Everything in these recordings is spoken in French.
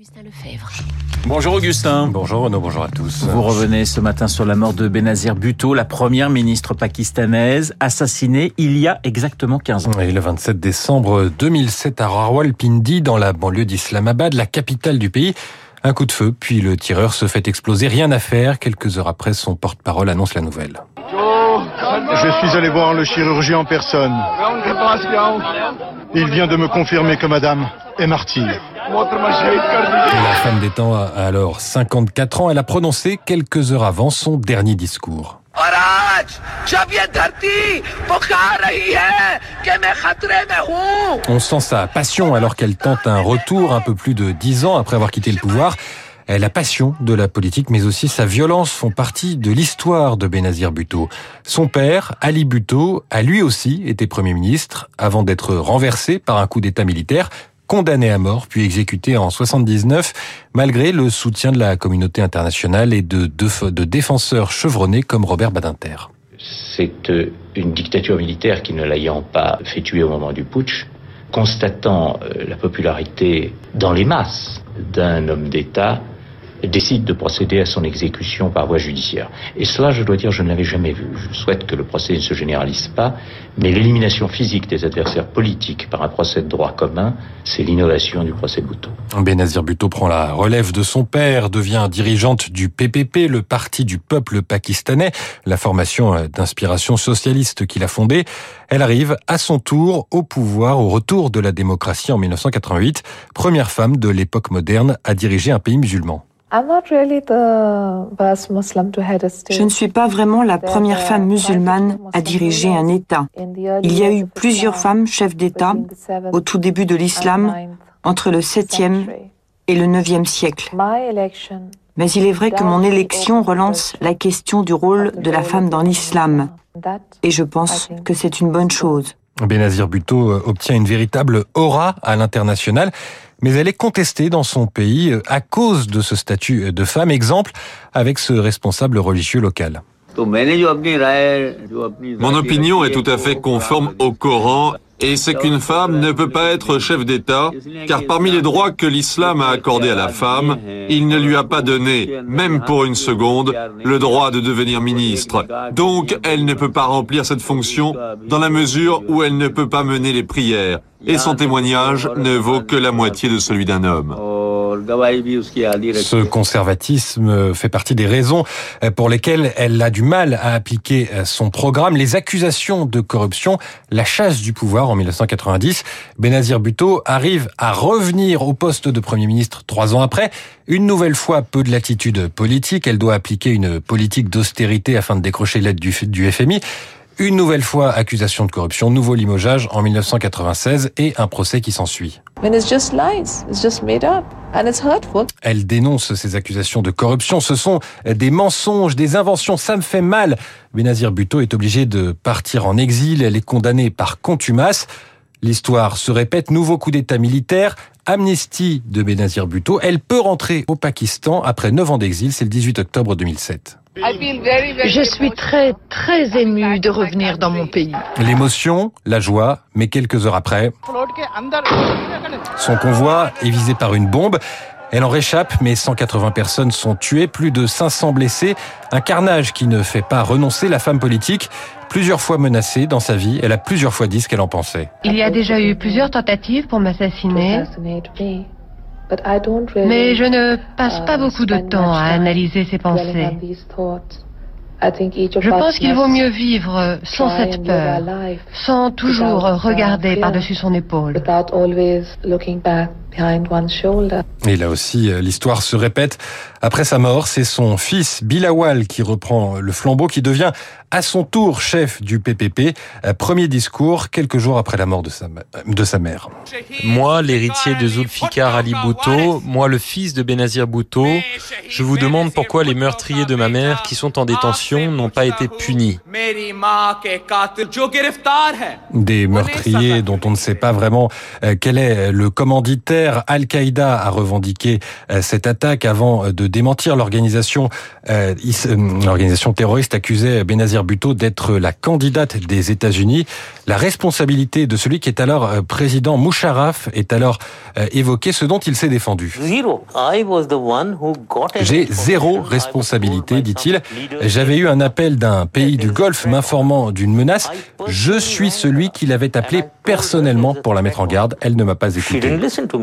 Augustin Lefebvre. Bonjour Augustin. Bonjour Renaud, bonjour à tous. Vous revenez ce matin sur la mort de Benazir Bhutto, la première ministre pakistanaise, assassinée il y a exactement 15 ans. Et le 27 décembre 2007 à Rawalpindi, dans la banlieue d'Islamabad, la capitale du pays. Un coup de feu, puis le tireur se fait exploser. Rien à faire. Quelques heures après, son porte-parole annonce la nouvelle. Je suis allé voir le chirurgien en personne. Il vient de me confirmer que madame est martyre. La femme des temps a alors 54 ans. Elle a prononcé quelques heures avant son dernier discours. On sent sa passion alors qu'elle tente un retour un peu plus de 10 ans après avoir quitté le pouvoir. La passion de la politique, mais aussi sa violence font partie de l'histoire de Benazir Bhutto. Son père, Ali Bhutto, a lui aussi été Premier ministre avant d'être renversé par un coup d'État militaire condamné à mort puis exécuté en 79 malgré le soutien de la communauté internationale et de, défenseurs chevronnés comme Robert Badinter. C'est euh, une dictature militaire qui ne l'ayant pas fait tuer au moment du putsch, constatant euh, la popularité dans les masses d'un homme d'État, décide de procéder à son exécution par voie judiciaire. Et cela, je dois dire, je ne l'avais jamais vu. Je souhaite que le procès ne se généralise pas, mais l'élimination physique des adversaires politiques par un procès de droit commun, c'est l'innovation du procès Bhutto. Benazir Bhutto prend la relève de son père, devient dirigeante du PPP, le Parti du peuple pakistanais, la formation d'inspiration socialiste qu'il a fondée. Elle arrive à son tour au pouvoir au retour de la démocratie en 1988, première femme de l'époque moderne à diriger un pays musulman. Je ne suis pas vraiment la première femme musulmane à diriger un État. Il y a eu plusieurs femmes chefs d'État au tout début de l'islam, entre le 7e et le 9e siècle. Mais il est vrai que mon élection relance la question du rôle de la femme dans l'islam. Et je pense que c'est une bonne chose. Benazir Bhutto obtient une véritable aura à l'international mais elle est contestée dans son pays à cause de ce statut de femme. Exemple avec ce responsable religieux local. Mon opinion est tout à fait conforme au Coran et c'est qu'une femme ne peut pas être chef d'État, car parmi les droits que l'islam a accordés à la femme, il ne lui a pas donné, même pour une seconde, le droit de devenir ministre. Donc, elle ne peut pas remplir cette fonction dans la mesure où elle ne peut pas mener les prières, et son témoignage ne vaut que la moitié de celui d'un homme. Ce conservatisme fait partie des raisons pour lesquelles elle a du mal à appliquer son programme. Les accusations de corruption, la chasse du pouvoir en 1990. Benazir Bhutto arrive à revenir au poste de Premier ministre trois ans après. Une nouvelle fois, peu de latitude politique. Elle doit appliquer une politique d'austérité afin de décrocher l'aide du, du FMI. Une nouvelle fois, accusation de corruption, nouveau limogeage en 1996 et un procès qui s'ensuit. Elle dénonce ces accusations de corruption. Ce sont des mensonges, des inventions. Ça me fait mal. Benazir Bhutto est obligé de partir en exil. Elle est condamnée par contumace. L'histoire se répète. Nouveau coup d'État militaire. Amnistie de Benazir Bhutto. Elle peut rentrer au Pakistan après 9 ans d'exil. C'est le 18 octobre 2007. Je suis très, très ému de revenir dans mon pays. L'émotion, la joie, mais quelques heures après, son convoi est visé par une bombe. Elle en réchappe, mais 180 personnes sont tuées, plus de 500 blessés. Un carnage qui ne fait pas renoncer la femme politique. Plusieurs fois menacée dans sa vie, elle a plusieurs fois dit ce qu'elle en pensait. Il y a déjà eu plusieurs tentatives pour m'assassiner. Mais je ne passe pas beaucoup de temps à analyser ces pensées. Je pense qu'il vaut mieux vivre sans cette peur, sans toujours regarder par-dessus son épaule. Et là aussi, l'histoire se répète. Après sa mort, c'est son fils Bilawal qui reprend le flambeau, qui devient à son tour chef du PPP. Premier discours quelques jours après la mort de sa, de sa mère. Moi, l'héritier de Zulfikar Ali Bhutto, moi le fils de Benazir Bhutto, je vous demande pourquoi les meurtriers de ma mère qui sont en détention n'ont pas été punis. Des meurtriers dont on ne sait pas vraiment quel est le commanditaire Al-Qaïda a revendiqué cette attaque avant de démentir l'organisation l'organisation terroriste accusait Benazir Bhutto d'être la candidate des États-Unis. La responsabilité de celui qui est alors président Musharraf est alors évoquée, ce dont il s'est défendu. J'ai zéro responsabilité, dit-il. J'avais eu un appel d'un pays du Golfe m'informant d'une menace. Je suis celui qui l'avait appelé personnellement pour la mettre en garde. Elle ne m'a pas écouté.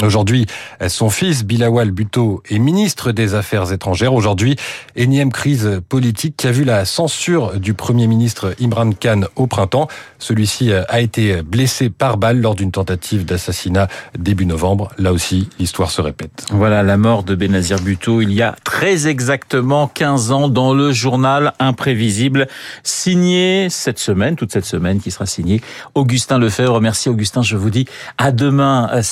Aujourd'hui, son fils Bilawal Bhutto est ministre des Affaires étrangères. Aujourd'hui, énième crise politique qui a vu la censure du Premier ministre Imran Khan au printemps. Celui-ci a été blessé par balle lors d'une tentative d'assassinat début novembre. Là aussi, l'histoire se répète. Voilà la mort de Benazir Bhutto il y a très exactement 15 ans dans le journal Imprévisible, signé cette semaine, toute cette semaine qui sera signé Augustin Lefebvre. Merci Augustin, je vous dis à demain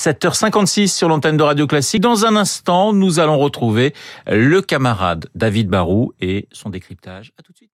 7h56 sur l'antenne de Radio Classique. Dans un instant, nous allons retrouver le camarade David Barou et son décryptage. À tout de suite.